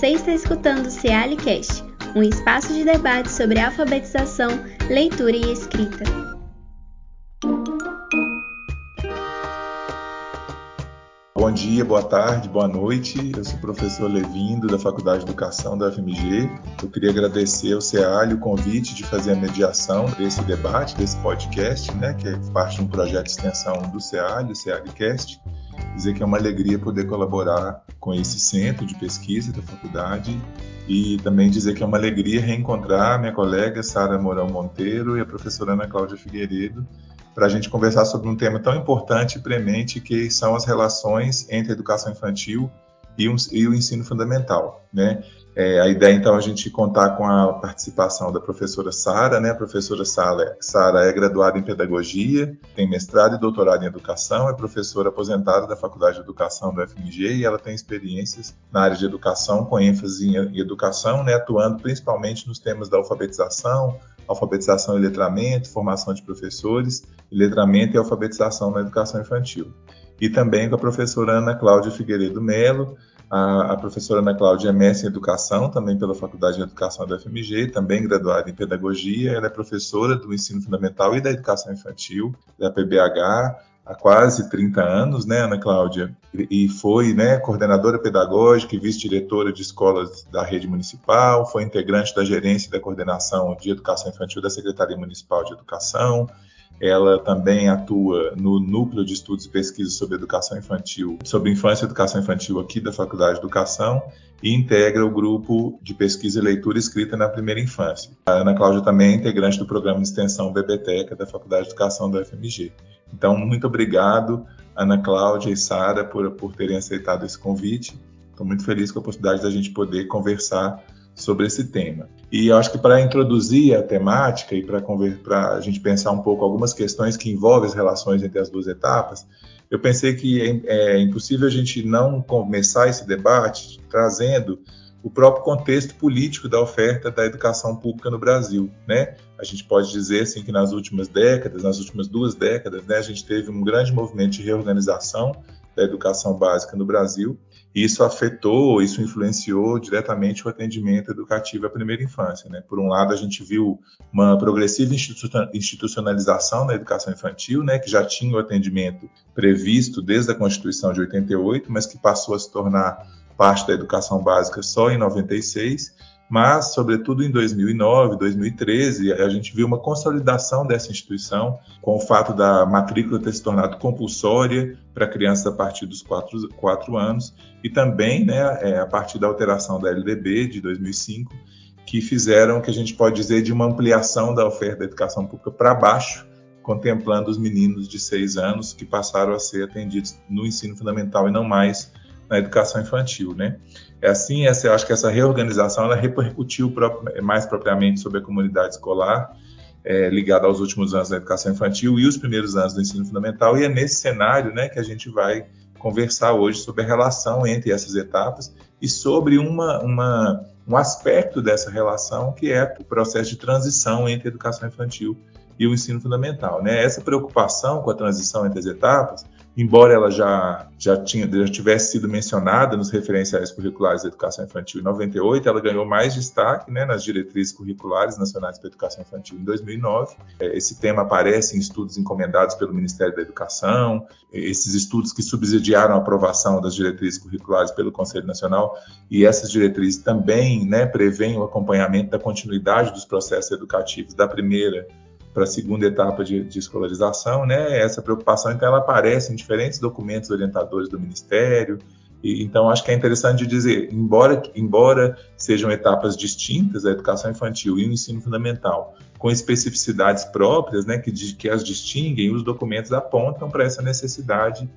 Você está escutando o Cealicast, um espaço de debate sobre alfabetização, leitura e escrita. Bom dia, boa tarde, boa noite. Eu sou o professor Levindo, da Faculdade de Educação da UFMG. Eu queria agradecer ao CEAL o convite de fazer a mediação desse debate, desse podcast, né, que é parte de um projeto de extensão do CEAL, o CEALcast dizer que é uma alegria poder colaborar com esse centro de pesquisa da faculdade e também dizer que é uma alegria reencontrar minha colega Sara Mourão Monteiro e a professora Ana Cláudia Figueiredo para a gente conversar sobre um tema tão importante e premente que são as relações entre a educação infantil e, o ensino fundamental, né? É, a ideia, então, é a gente contar com a participação da professora Sara, né? A professora Sara é graduada em Pedagogia, tem mestrado e doutorado em Educação, é professora aposentada da Faculdade de Educação do FMG e ela tem experiências na área de educação, com ênfase em educação, né? Atuando principalmente nos temas da alfabetização, alfabetização e letramento, formação de professores, letramento e alfabetização na educação infantil. E também com a professora Ana Cláudia Figueiredo Melo, a, a, professora Ana Cláudia é mestre em educação, também pela Faculdade de Educação da FMG, também graduada em pedagogia. Ela é professora do ensino fundamental e da educação infantil da PBH há quase 30 anos, né, Ana Cláudia? E foi né, coordenadora pedagógica e vice-diretora de escolas da rede municipal, foi integrante da gerência e da coordenação de educação infantil da Secretaria Municipal de Educação ela também atua no Núcleo de Estudos e Pesquisas sobre Educação Infantil, sobre Infância e Educação Infantil aqui da Faculdade de Educação e integra o grupo de pesquisa e leitura escrita na primeira infância. A Ana Cláudia também é integrante do programa de extensão Bebeteca da Faculdade de Educação da UFMG. Então, muito obrigado, Ana Cláudia e Sara, por, por terem aceitado esse convite. Estou muito feliz com a possibilidade da gente poder conversar sobre esse tema. E acho que para introduzir a temática e para a gente pensar um pouco algumas questões que envolvem as relações entre as duas etapas, eu pensei que é, é impossível a gente não começar esse debate trazendo o próprio contexto político da oferta da educação pública no Brasil, né? A gente pode dizer assim que nas últimas décadas, nas últimas duas décadas, né, a gente teve um grande movimento de reorganização da educação básica no Brasil isso afetou, isso influenciou diretamente o atendimento educativo à primeira infância. Né? Por um lado, a gente viu uma progressiva institucionalização na educação infantil, né, que já tinha o atendimento previsto desde a Constituição de 88, mas que passou a se tornar parte da educação básica só em 96 mas, sobretudo em 2009, 2013, a gente viu uma consolidação dessa instituição com o fato da matrícula ter se tornado compulsória para crianças a partir dos 4, 4 anos e também né, é, a partir da alteração da LDB de 2005, que fizeram que a gente pode dizer de uma ampliação da oferta da educação pública para baixo, contemplando os meninos de 6 anos que passaram a ser atendidos no ensino fundamental e não mais na educação infantil, né? É assim, essa, eu acho que essa reorganização ela repercutiu mais propriamente sobre a comunidade escolar, é, ligada aos últimos anos da educação infantil e os primeiros anos do ensino fundamental, e é nesse cenário né, que a gente vai conversar hoje sobre a relação entre essas etapas e sobre uma, uma, um aspecto dessa relação que é o processo de transição entre a educação infantil e o ensino fundamental. Né? Essa preocupação com a transição entre as etapas embora ela já, já, tinha, já tivesse sido mencionada nos referenciais curriculares da educação infantil em 98, ela ganhou mais destaque né, nas diretrizes curriculares nacionais para a educação infantil em 2009. É, esse tema aparece em estudos encomendados pelo Ministério da Educação, esses estudos que subsidiaram a aprovação das diretrizes curriculares pelo Conselho Nacional, e essas diretrizes também né, prevêem o acompanhamento da continuidade dos processos educativos da primeira para a segunda etapa de, de, escolarização, né? Essa preocupação, então, ela aparece em diferentes documentos orientadores do Ministério. E, então, acho que é interessante dizer, embora, embora sejam etapas distintas, a educação infantil e o ensino fundamental, com especificidades próprias, né, que, que as distinguem, os documentos apontam para essa necessidade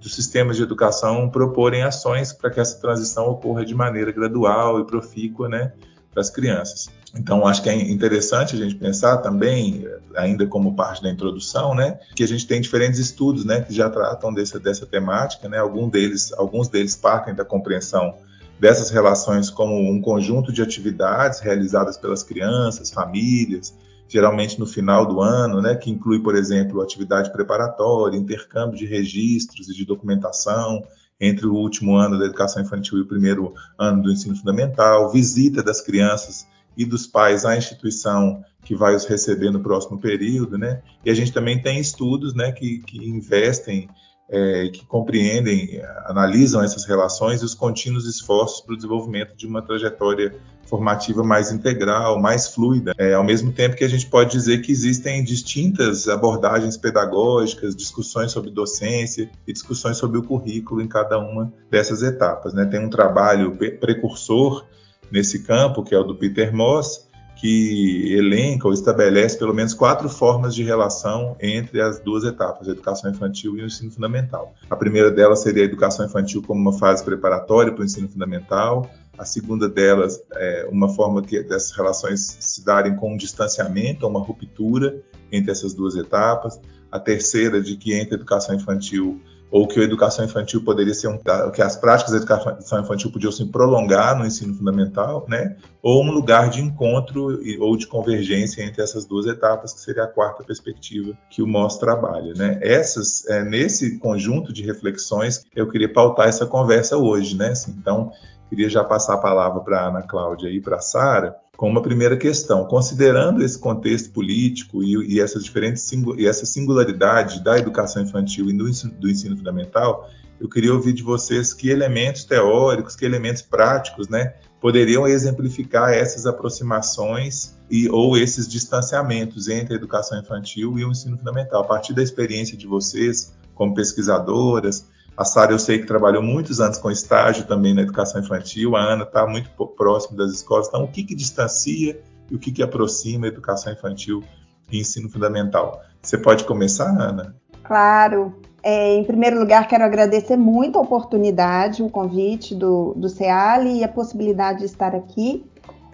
dos sistemas de educação proporem ações para que essa transição ocorra de maneira gradual e profícua, né, para as crianças. Então, acho que é interessante a gente pensar também, ainda como parte da introdução, né, que a gente tem diferentes estudos, né, que já tratam dessa, dessa temática, né, algum deles, alguns deles partem da compreensão dessas relações como um conjunto de atividades realizadas pelas crianças, famílias, geralmente no final do ano, né, que inclui, por exemplo, atividade preparatória, intercâmbio de registros e de documentação entre o último ano da educação infantil e o primeiro ano do ensino fundamental, visita das crianças e dos pais à instituição que vai os receber no próximo período, né? E a gente também tem estudos, né, que, que investem, é, que compreendem, analisam essas relações e os contínuos esforços para o desenvolvimento de uma trajetória formativa mais integral, mais fluida, é, ao mesmo tempo que a gente pode dizer que existem distintas abordagens pedagógicas, discussões sobre docência e discussões sobre o currículo em cada uma dessas etapas. Né? Tem um trabalho precursor nesse campo, que é o do Peter Moss, que elenca ou estabelece pelo menos quatro formas de relação entre as duas etapas, a educação infantil e o ensino fundamental. A primeira delas seria a educação infantil como uma fase preparatória para o ensino fundamental. A segunda delas é uma forma que dessas relações se darem com um distanciamento, uma ruptura entre essas duas etapas. A terceira de que entre a educação infantil ou que a educação infantil poderia ser um, que as práticas da educação infantil podiam se prolongar no ensino fundamental, né? Ou um lugar de encontro ou de convergência entre essas duas etapas, que seria a quarta perspectiva que o MOS trabalha, né? Essas, é, nesse conjunto de reflexões, eu queria pautar essa conversa hoje, né? Assim, então, queria já passar a palavra para a Ana Cláudia e para a Sara, com uma primeira questão. Considerando esse contexto político e, e essas diferentes e essa singularidade da educação infantil e do ensino, do ensino fundamental, eu queria ouvir de vocês que elementos teóricos, que elementos práticos, né, poderiam exemplificar essas aproximações e ou esses distanciamentos entre a educação infantil e o ensino fundamental, a partir da experiência de vocês como pesquisadoras, a Sara eu sei que trabalhou muitos anos com estágio também na educação infantil, a Ana está muito próximo das escolas, então o que, que distancia e o que, que aproxima a educação infantil e ensino fundamental? Você pode começar, Ana? Claro. É, em primeiro lugar, quero agradecer muito a oportunidade, o convite do, do CEALI e a possibilidade de estar aqui.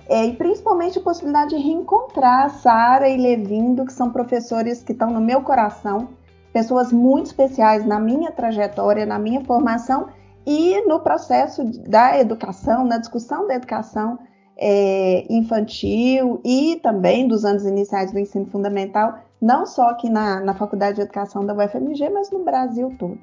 É, e principalmente a possibilidade de reencontrar Sara e Levindo, que são professores que estão no meu coração pessoas muito especiais na minha trajetória, na minha formação e no processo da educação, na discussão da educação é, infantil e também dos anos iniciais do ensino fundamental, não só aqui na, na Faculdade de Educação da UFMG, mas no Brasil todo.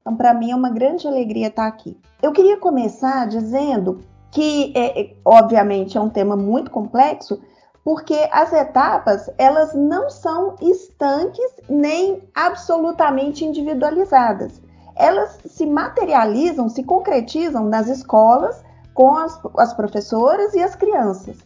Então, para mim é uma grande alegria estar aqui. Eu queria começar dizendo que, é, obviamente, é um tema muito complexo, porque as etapas elas não são estanques nem absolutamente individualizadas. Elas se materializam, se concretizam nas escolas com as, as professoras e as crianças.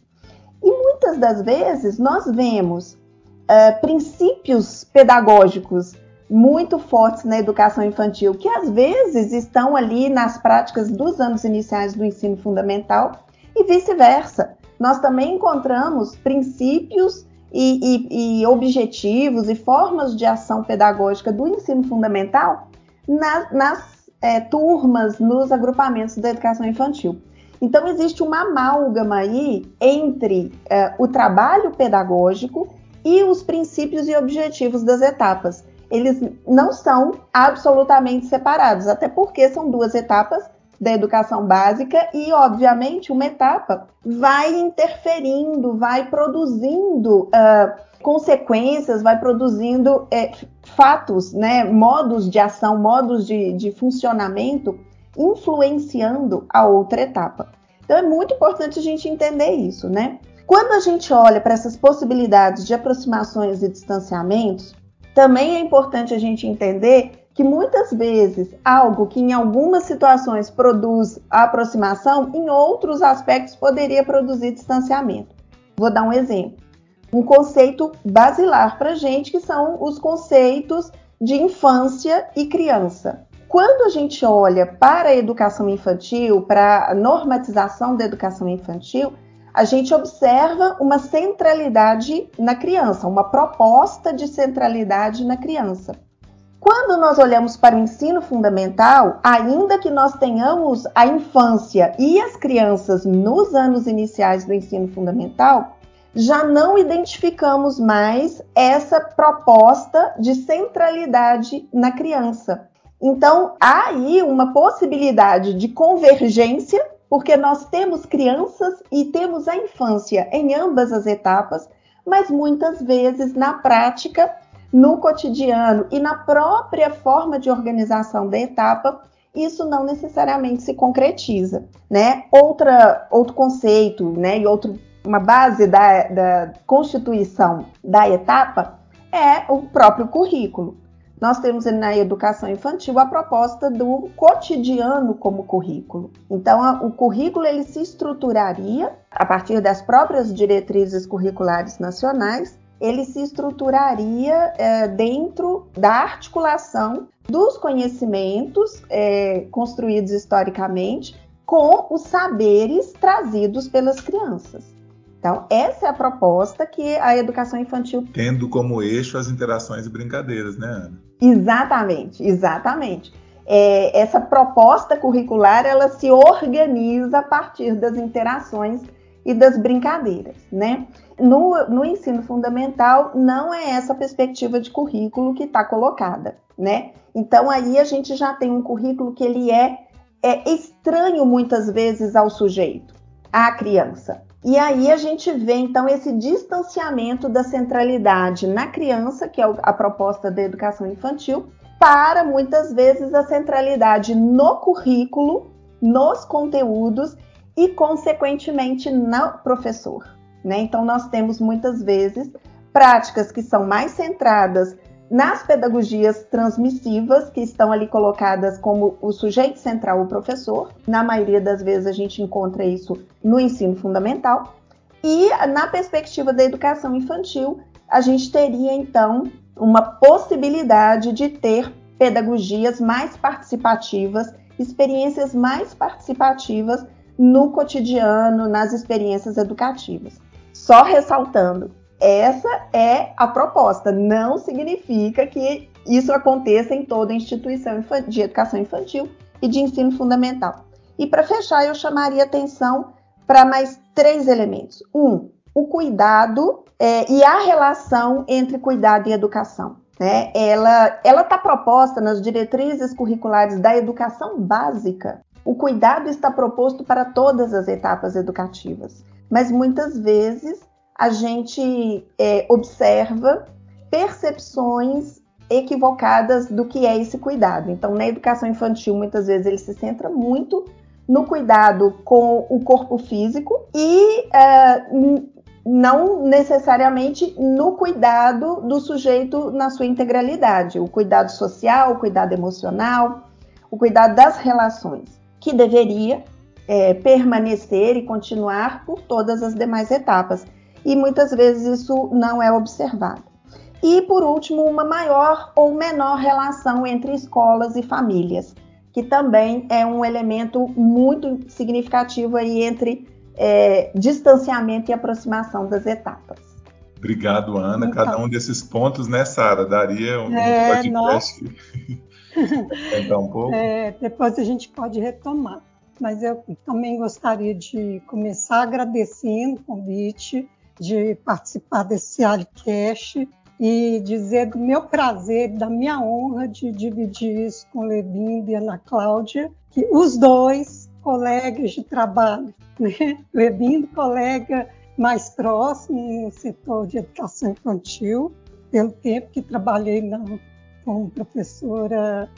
E muitas das vezes nós vemos uh, princípios pedagógicos muito fortes na educação infantil, que às vezes estão ali nas práticas dos anos iniciais do ensino fundamental e vice-versa nós também encontramos princípios e, e, e, objetivos e formas de ação pedagógica do ensino fundamental nas, nas é, turmas, nos agrupamentos da educação infantil. Então, existe uma amálgama aí entre é, o trabalho pedagógico e os princípios e objetivos das etapas. Eles não são absolutamente separados, até porque são duas etapas da educação básica e, obviamente, uma etapa vai interferindo, vai produzindo uh, consequências, vai produzindo é, fatos, né, modos de ação, modos de, de funcionamento influenciando a outra etapa. Então é muito importante a gente entender isso, né? Quando a gente olha para essas possibilidades de aproximações e distanciamentos, também é importante a gente entender que muitas vezes algo que em algumas situações produz aproximação, em outros aspectos poderia produzir distanciamento. Vou dar um exemplo. Um conceito basilar para gente que são os conceitos de infância e criança. Quando a gente olha para a educação infantil, para a normatização da educação infantil, a gente observa uma centralidade na criança, uma proposta de centralidade na criança. Quando nós olhamos para o ensino fundamental, ainda que nós tenhamos a infância e as crianças nos anos iniciais do ensino fundamental, já não identificamos mais essa proposta de centralidade na criança. Então, há aí uma possibilidade de convergência, porque nós temos crianças e temos a infância em ambas as etapas, mas muitas vezes na prática no cotidiano e na própria forma de organização da etapa, isso não necessariamente se concretiza, né? Outra, outro conceito, né, e outro, uma base da, da constituição da etapa é o próprio currículo. Nós temos na educação infantil a proposta do cotidiano como currículo. Então, a, o currículo ele se estruturaria a partir das próprias diretrizes curriculares nacionais ele se estruturaria é, dentro da articulação dos conhecimentos é, construídos historicamente com os saberes trazidos pelas crianças. Então, essa é a proposta que a educação infantil. Tendo como eixo as interações e brincadeiras, né, Ana? Exatamente, exatamente. É, essa proposta curricular ela se organiza a partir das interações e das brincadeiras, né? No, no ensino fundamental, não é essa perspectiva de currículo que está colocada, né? Então, aí a gente já tem um currículo que ele é, é estranho muitas vezes ao sujeito, à criança. E aí a gente vê, então, esse distanciamento da centralidade na criança, que é a proposta da educação infantil, para muitas vezes a centralidade no currículo, nos conteúdos e, consequentemente, no professor. Né? Então, nós temos muitas vezes práticas que são mais centradas nas pedagogias transmissivas, que estão ali colocadas como o sujeito central, o professor. Na maioria das vezes, a gente encontra isso no ensino fundamental. E na perspectiva da educação infantil, a gente teria então uma possibilidade de ter pedagogias mais participativas, experiências mais participativas no cotidiano, nas experiências educativas. Só ressaltando, essa é a proposta, não significa que isso aconteça em toda instituição de educação infantil e de ensino fundamental. E para fechar, eu chamaria atenção para mais três elementos. Um, o cuidado é, e a relação entre cuidado e educação. Né? Ela está proposta nas diretrizes curriculares da educação básica o cuidado está proposto para todas as etapas educativas, mas muitas vezes a gente é, observa percepções equivocadas do que é esse cuidado. Então, na educação infantil, muitas vezes ele se centra muito no cuidado com o corpo físico e uh, não necessariamente no cuidado do sujeito na sua integralidade, o cuidado social, o cuidado emocional, o cuidado das relações que deveria é, permanecer e continuar por todas as demais etapas. E muitas vezes isso não é observado. E, por último, uma maior ou menor relação entre escolas e famílias, que também é um elemento muito significativo aí entre é, distanciamento e aproximação das etapas. Obrigado, Ana. Então, Cada um desses pontos, né, Sara? Daria um é, podcast. então, um pouco? É, depois a gente pode retomar. Mas eu também gostaria de começar agradecendo o convite de participar desse AliCast e dizer do meu prazer, da minha honra de dividir isso com Levinda e Ana Cláudia, que os dois colegas de trabalho, né? Levindo, colega mais próximo no setor de educação infantil, pelo tempo que trabalhei na como professora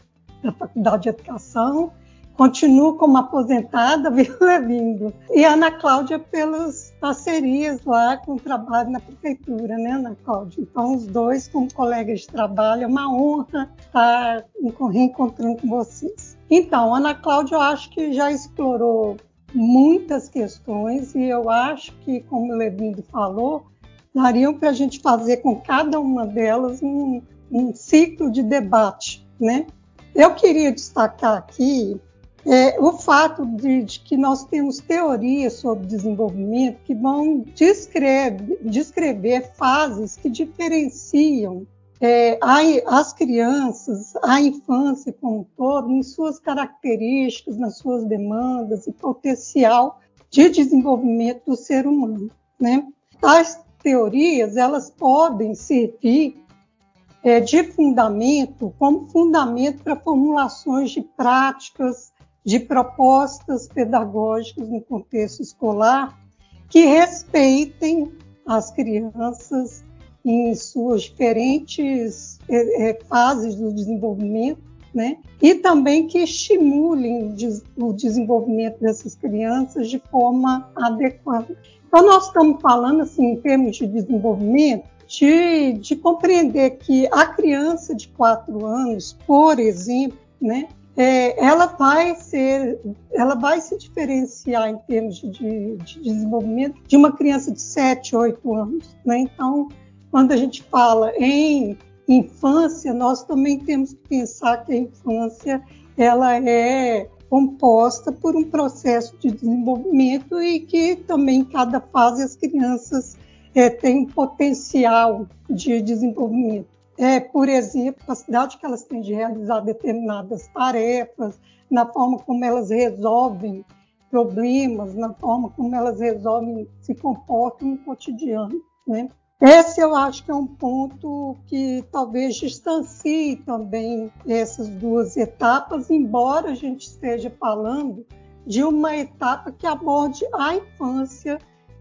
da Faculdade de Educação. Continuo como aposentada, viu, Levindo? E Ana Cláudia pelas parcerias lá com o trabalho na prefeitura, né, Ana Cláudia? Então, os dois como colegas de trabalho, é uma honra estar reencontrando com vocês. Então, Ana Cláudia, eu acho que já explorou muitas questões e eu acho que, como o Levindo falou, dariam para a gente fazer com cada uma delas um, um ciclo de debate, né? Eu queria destacar aqui é, o fato de, de, que nós temos teorias sobre desenvolvimento que vão descrever, descrever fases que diferenciam é, as crianças, a infância como um todo, em suas características, nas suas demandas e potencial de desenvolvimento do ser humano. Né? As teorias elas podem servir é, de fundamento, como fundamento para formulações de práticas, de propostas pedagógicas no contexto escolar que respeitem as crianças em suas diferentes é, é, fases do desenvolvimento né? E também que estimulem o desenvolvimento dessas crianças de forma adequada. Então, nós estamos falando, assim, em termos de desenvolvimento, de, de compreender que a criança de quatro anos, por exemplo, né, é, ela vai ser, ela vai se diferenciar em termos de, de desenvolvimento de uma criança de 7, 8 anos. Né? Então, quando a gente fala em infância, nós também temos que pensar que a infância ela é composta por um processo de desenvolvimento e que também em cada fase as crianças é, têm um potencial de desenvolvimento é, por exemplo, capacidade que elas têm de realizar determinadas tarefas, na forma como elas resolvem problemas, na forma como elas resolvem, se comportam no cotidiano. Né? Esse eu acho que é um ponto que talvez distancie também essas duas etapas, embora a gente esteja falando de uma etapa que aborde a infância,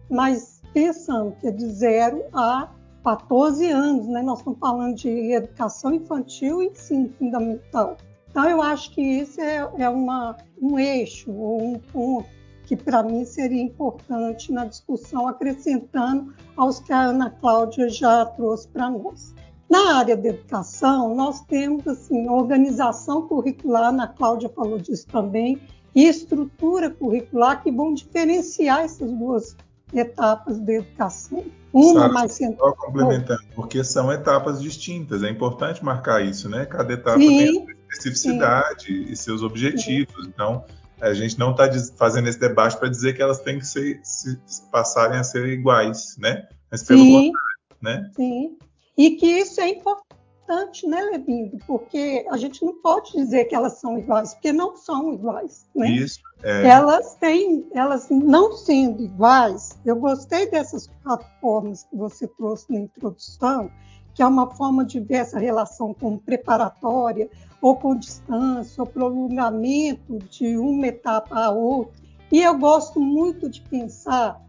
mas pensando que é de zero a 14 anos, né? Nós estamos falando de educação infantil e ensino fundamental. Então, eu acho que isso é, é uma, um eixo ou um ponto que, para mim, seria importante na discussão, acrescentando aos que a Ana Cláudia já trouxe para nós. Na área da educação, nós temos assim, organização curricular, a Ana Cláudia falou disso também, e estrutura curricular que vão diferenciar essas duas etapas da educação. Uma Sabe, mais central. Só complementando, porque são etapas distintas, é importante marcar isso, né? Cada etapa sim, tem sua especificidade sim. e seus objetivos. Sim. Então, a gente não está fazendo esse debate para dizer que elas têm que ser, se, passarem a ser iguais, né? Mas pelo contrário, né? Sim. E que isso é importante importante, né, Levindo? Porque a gente não pode dizer que elas são iguais, porque não são iguais. Né? Isso. É. Elas têm, elas não sendo iguais, eu gostei dessas quatro formas que você trouxe na introdução, que é uma forma de ver essa relação como preparatória, ou com distância, ou prolongamento de uma etapa à outra. E eu gosto muito de pensar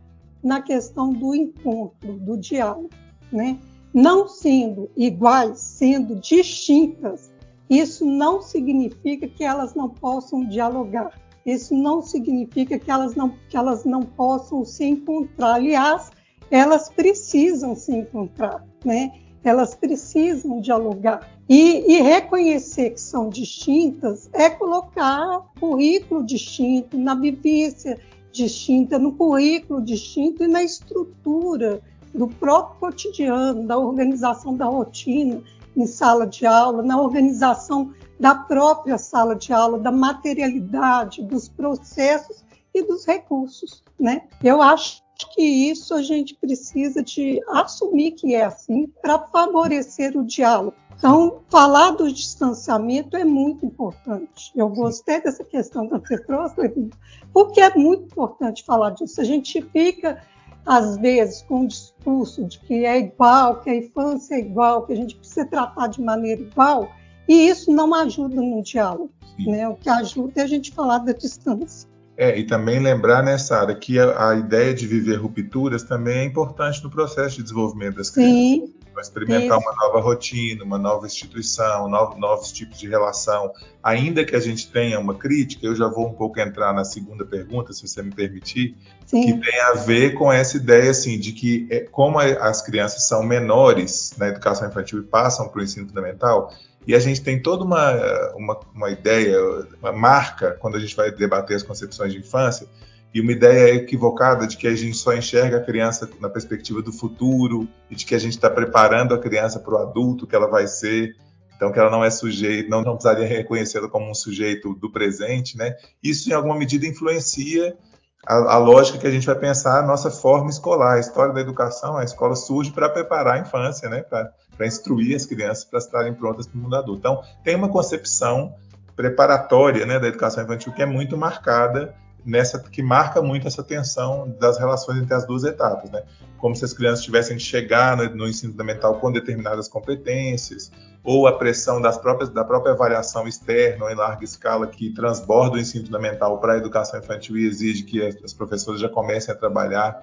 na questão do encontro, do diálogo, né? Não sendo iguais, sendo distintas, isso não significa que elas não possam dialogar. Isso não significa que elas não, que elas não possam se encontrar. Aliás, elas precisam se encontrar, né? Elas precisam dialogar. E, e reconhecer que são distintas é colocar currículo distinto, na vivência distinta, no currículo distinto e na estrutura do próprio cotidiano, da organização da rotina em sala de aula, na organização da própria sala de aula, da materialidade, dos processos e dos recursos, né? Eu acho que isso a gente precisa de assumir que é assim para favorecer o diálogo. Então, falar do distanciamento é muito importante. Eu gostei dessa questão que você trouxe, porque é muito importante falar disso. A gente fica às vezes, com o discurso de que é igual, que a infância é igual, que a gente precisa tratar de maneira igual, e isso não ajuda no diálogo. Né? O que ajuda é a gente falar da distância. É, e também lembrar nessa área que a, a, ideia de viver rupturas também é importante no processo de desenvolvimento das crianças. Sim, para experimentar Isso. uma nova rotina, uma nova instituição, novos, novos tipos de relação. Ainda que a gente tenha uma crítica, eu já vou um pouco entrar na segunda pergunta, se você me permitir, Sim. que tem a ver com essa ideia assim de que é, como as crianças são menores na educação infantil e passam para o ensino fundamental, e a gente tem toda uma, uma, uma ideia, uma marca, quando a gente vai debater as concepções de infância, e uma ideia equivocada de que a gente só enxerga a criança na perspectiva do futuro e de que a gente está preparando a criança para o adulto que ela vai ser, então que ela não é sujeito, não, não precisaria reconhecê-la como um sujeito do presente, né? Isso em alguma medida influencia a, a, lógica que a gente vai pensar a nossa forma escolar, a história da educação, a escola surge para preparar a infância, né? Para instruir as crianças para estarem prontas para o mundo adulto. Então tem uma concepção preparatória né, da educação infantil que é muito marcada nessa que marca muito essa tensão das relações entre as duas etapas, né? Como se as crianças tivessem de chegar no, no ensino fundamental com determinadas competências, ou a pressão das próprias, da própria avaliação externa em larga escala que transborda o ensino fundamental para a educação infantil e exige que as, as professoras já comecem a trabalhar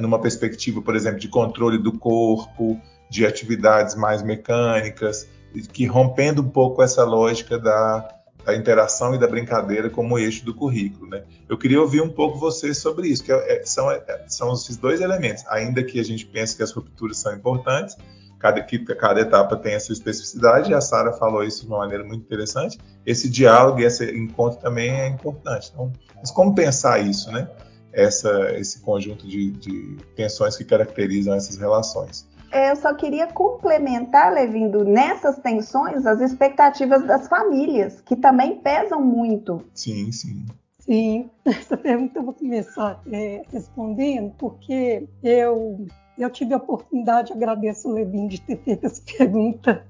numa perspectiva, por exemplo, de controle do corpo, de atividades mais mecânicas, que rompendo um pouco essa lógica da, da interação e da brincadeira como eixo do currículo. Né? Eu queria ouvir um pouco vocês sobre isso, que é, é são, é, são esses dois elementos, ainda que a gente pense que as rupturas são importantes, cada, que cada etapa tem a sua especificidade, e a Sara falou isso de uma maneira muito interessante, esse diálogo e esse encontro também é importante. Então, mas como pensar isso, né? Essa, esse conjunto de, de tensões que caracterizam essas relações. É, eu só queria complementar, Levindo, nessas tensões, as expectativas das famílias, que também pesam muito. Sim, sim. Sim, essa pergunta eu vou começar é, respondendo, porque eu, eu tive a oportunidade, agradeço o Levin de ter feito essa pergunta,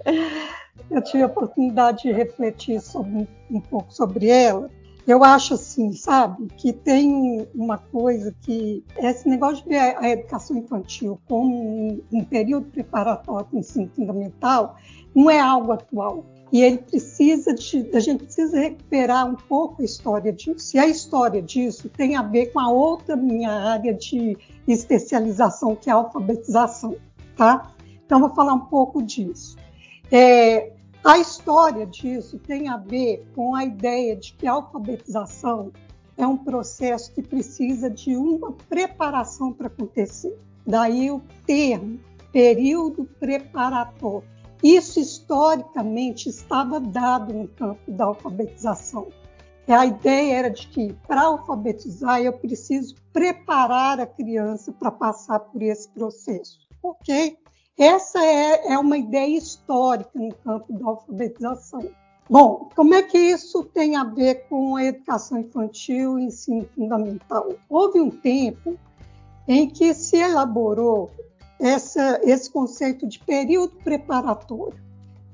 eu tive a oportunidade de refletir sobre, um pouco sobre ela, eu acho assim, sabe, que tem uma coisa que esse negócio de ver a educação infantil como um, um período preparatório para o ensino fundamental não é algo atual. E ele precisa de, a gente precisa recuperar um pouco a história disso. E a história disso tem a ver com a outra minha área de especialização, que é a alfabetização, tá? Então, vou falar um pouco disso. É, a história disso tem a ver com a ideia de que a alfabetização é um processo que precisa de uma preparação para acontecer. Daí o termo período preparatório. Isso historicamente estava dado no campo da alfabetização. A ideia era de que para alfabetizar eu preciso preparar a criança para passar por esse processo. Ok? Essa é, é uma ideia histórica no campo da alfabetização. Bom, como é que isso tem a ver com a educação infantil e ensino fundamental? Houve um tempo em que se elaborou essa, esse conceito de período preparatório,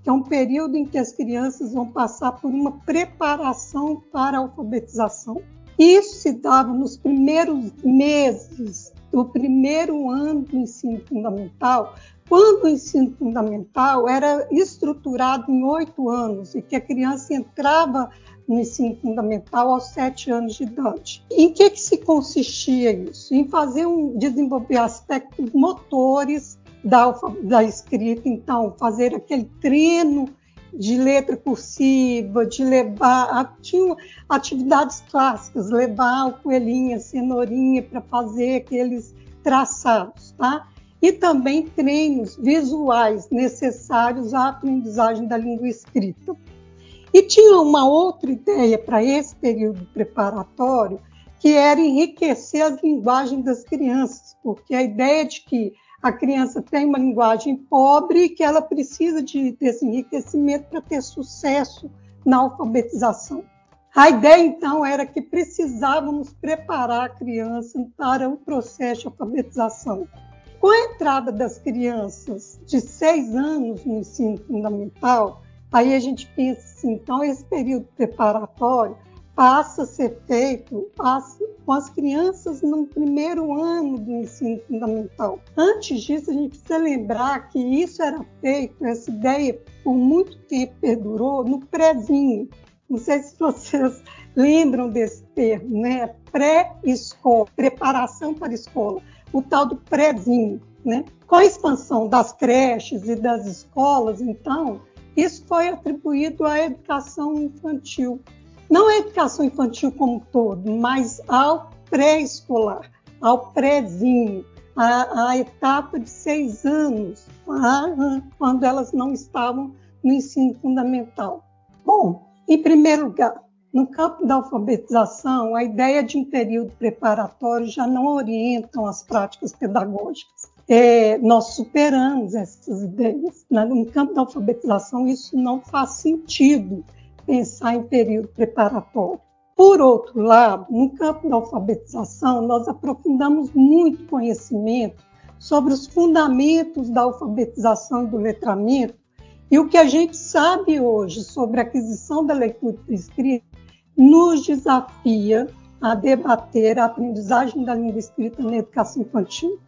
que é um período em que as crianças vão passar por uma preparação para a alfabetização. Isso se dava nos primeiros meses do primeiro ano do ensino fundamental, quando o ensino fundamental era estruturado em oito anos e que a criança entrava no ensino fundamental aos sete anos de idade. Em que, que se consistia isso? Em fazer um, desenvolver aspectos motores da, da escrita, então fazer aquele treino de letra cursiva, de levar. Tinha atividades clássicas, levar o coelhinho, a cenourinha para fazer aqueles traçados, tá? e também treinos visuais necessários à aprendizagem da língua escrita. E tinha uma outra ideia para esse período preparatório, que era enriquecer as linguagens das crianças, porque a ideia de que a criança tem uma linguagem pobre e que ela precisa de, desse enriquecimento para ter sucesso na alfabetização. A ideia, então, era que precisávamos preparar a criança para o processo de alfabetização. Com a entrada das crianças de seis anos no ensino fundamental, aí a gente pensa assim, então esse período preparatório passa a ser feito com as crianças no primeiro ano do ensino fundamental. Antes disso, a gente precisa lembrar que isso era feito, essa ideia por muito tempo perdurou no prézinho. Não sei se vocês lembram desse termo, né? Pré-escola, preparação para a escola o tal do prézinho. Né? Com a expansão das creches e das escolas, então, isso foi atribuído à educação infantil. Não à educação infantil como um todo, mas ao pré-escolar, ao prézinho, à, à, etapa de seis anos, quando elas não estavam no ensino fundamental. Bom, em primeiro lugar, no campo da alfabetização, a ideia de um período preparatório já não orientam as práticas pedagógicas. É, nós superamos essas ideias. No campo da alfabetização, isso não faz sentido pensar em período preparatório. Por outro lado, no campo da alfabetização, nós aprofundamos muito conhecimento sobre os fundamentos da alfabetização e do letramento, e o que a gente sabe hoje sobre a aquisição da leitura e escrita nos desafia a debater a aprendizagem da língua escrita na educação infantil.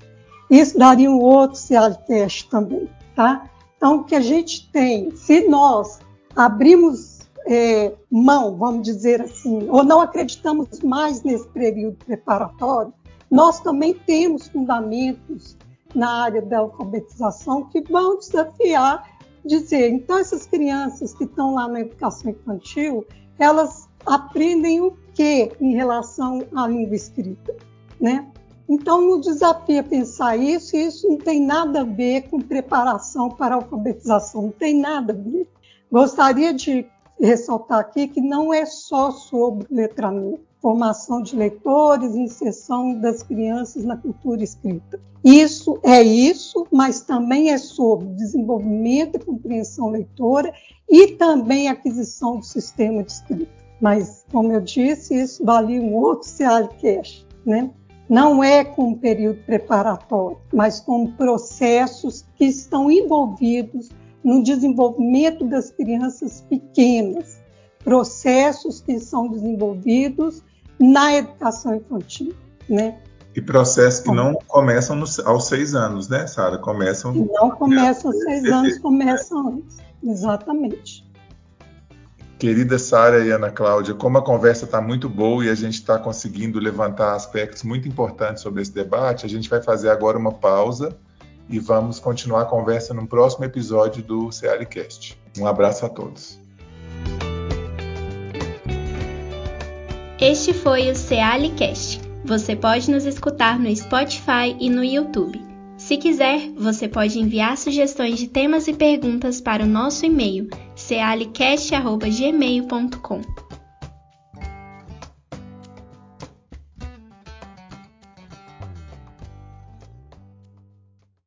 Isso daria um outro CEALCast também, tá? Então, o que a gente tem, se nós abrimos é, mão, vamos dizer assim, ou não acreditamos mais nesse período preparatório, nós também temos fundamentos na área da alfabetização que vão desafiar dizer, então essas crianças que estão lá na educação infantil, elas aprendem o que em relação à língua escrita, né? Então, o desafio pensar isso, e isso não tem nada a ver com preparação para a alfabetização, não tem nada a ver. Gostaria de ressaltar aqui que não é só sobre letramento, formação de leitores, inserção das crianças na cultura escrita. Isso é isso, mas também é sobre desenvolvimento e compreensão leitora e também aquisição do sistema de escrita. Mas, como eu disse, isso vale um outro CEALCast, né? Não é com um período preparatório, mas com processos que estão envolvidos no desenvolvimento das crianças pequenas, processos que são desenvolvidos na educação infantil, né? E processos que não começam no, aos seis anos, né, Sara? Começam. Não começam aos seis anos, começam antes. Exatamente. Querida Sara e Ana Cláudia, como a conversa está muito boa e a gente está conseguindo levantar aspectos muito importantes sobre esse debate, a gente vai fazer agora uma pausa e vamos continuar a conversa no próximo episódio do CLCast. Um abraço a todos. Este foi o CealiCast. Você pode nos escutar no Spotify e no YouTube. Se quiser, você pode enviar sugestões de temas e perguntas para o nosso e-mail cealicast.gmail.com.